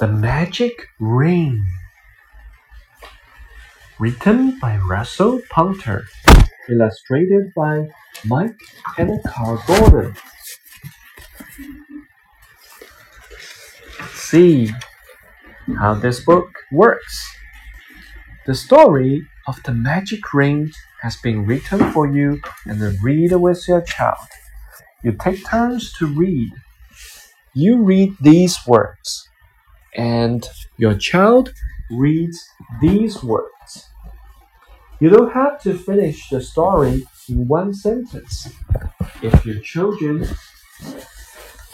The Magic Ring. Written by Russell Punter. Illustrated by Mike and Carl Gordon. See how this book works. The story of the magic ring has been written for you and read with your child. You take turns to read. You read these words, and your child reads these words. You don't have to finish the story in one sentence. If your children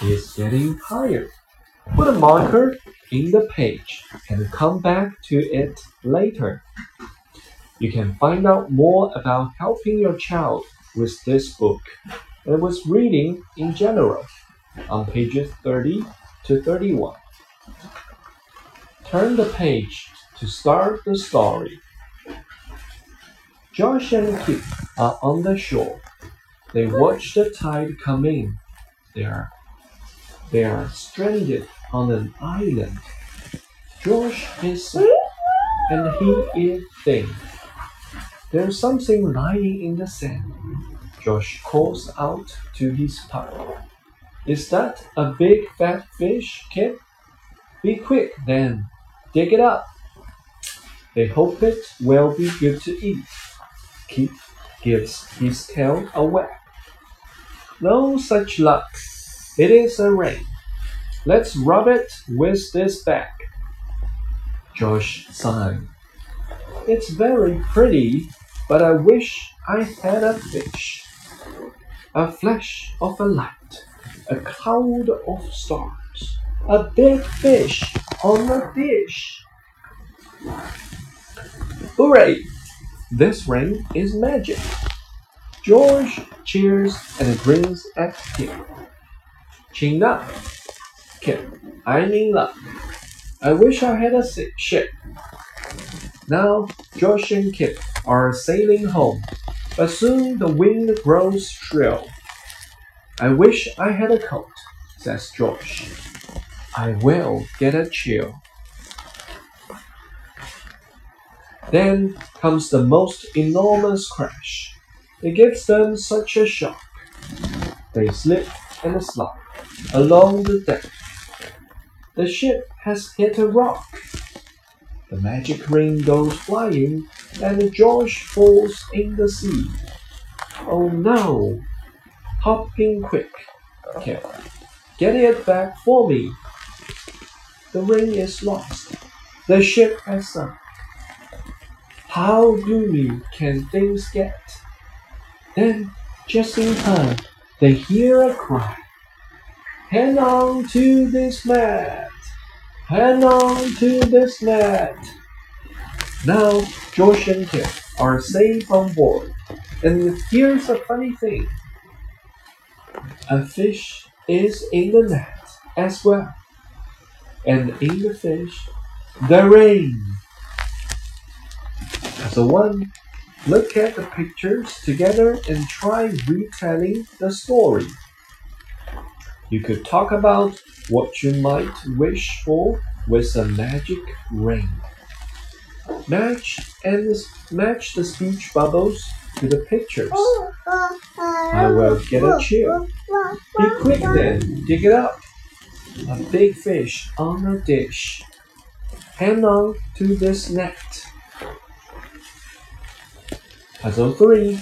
is getting tired, put a marker in the page and come back to it later. You can find out more about helping your child with this book and with reading in general on pages 30 to 31. Turn the page to start the story. Josh and Kip are on the shore. They watch the tide come in. They are, they are stranded on an island. Josh is sad and he is thin. There's something lying in the sand. Josh calls out to his pup. Is that a big fat fish, Kip? Be quick then. Dig it up. They hope it will be good to eat. Kip gives his tail a whack. No such luck. It is a ring. Let's rub it with this bag. Josh sighed. It's very pretty, but I wish I had a fish. A flash of a light, a cloud of stars, a big fish on the dish. Hooray! This ring is magic. George cheers and grins at Kip. Chin up, Kip. I'm in luck. I wish I had a ship. Now Josh and Kip are sailing home, but soon the wind grows shrill. I wish I had a coat, says Josh. I will get a chill. Then comes the most enormous crash. It gives them such a shock. They slip and slide along the deck. The ship has hit a rock. The magic ring goes flying and George falls in the sea. Oh no! Hop in quick, Kip. Get it back for me. The ring is lost. The ship has sunk. How gloomy can things get? Then, just in time, they hear a cry. Hang on to this mat! Hang on to this mat! Now, George and Kip are safe on board. And here's a funny thing. A fish is in the net as well. And in the fish, the ring. So one, look at the pictures together and try retelling the story. You could talk about what you might wish for with a magic ring. Match and match the speech bubbles to the pictures. I will get a chair. Be quick then, dig it up. A big fish on a dish. Hang on to this net. Puzzle 3.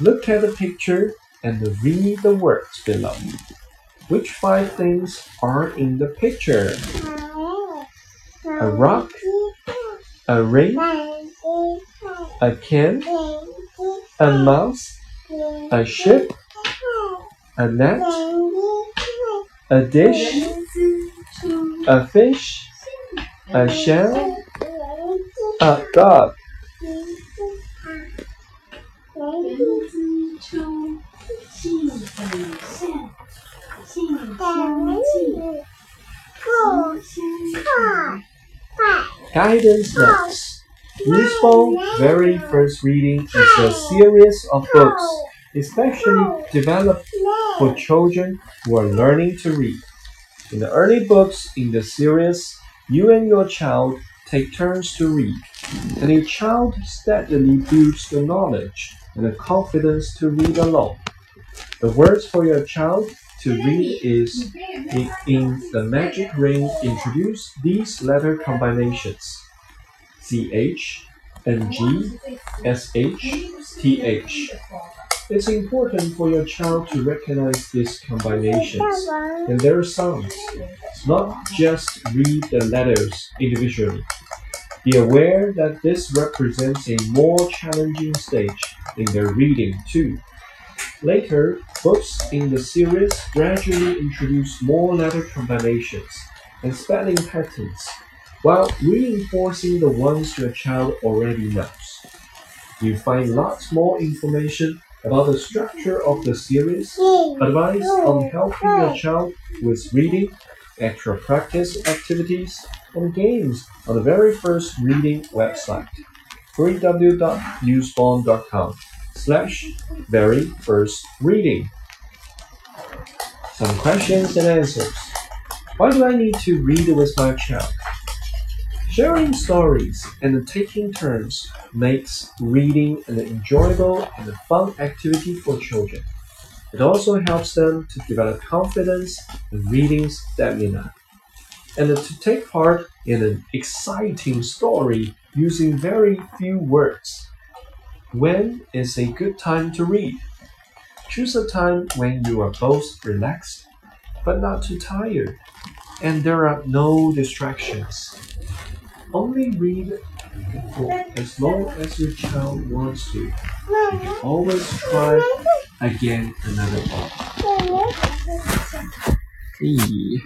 Look at the picture and read the words below. Which five things are in the picture? A rock, a ring, a can, a mouse, a ship, a net, a dish, a fish, a shell, a dog. Guidance Notes Usborne Very First Reading is a series of books especially developed for children who are learning to read. In the early books in the series, You and your child take turns to read, and your child steadily builds the knowledge and the confidence to read alone. The words for your child to read is in, in the magic ring introduce these letter combinations CH, NG, SH, TH. It's important for your child to recognize these combinations and their sounds, not just read the letters individually. Be aware that this represents a more challenging stage in their reading too. Later, books in the series gradually introduce more letter combinations and spelling patterns while reinforcing the ones your child already knows. You find lots more information about the structure of the series, advice on helping your child with reading, extra practice activities, and games on the very first reading website www.usborne.com slash very first reading. Some questions and answers. Why do I need to read with my child? Sharing stories and taking turns makes reading an enjoyable and fun activity for children. It also helps them to develop confidence and reading stamina, and to take part in an exciting story using very few words. When is a good time to read? Choose a time when you are both relaxed but not too tired, and there are no distractions. Only read for as long as your child wants to. You can always try again another one. 咦。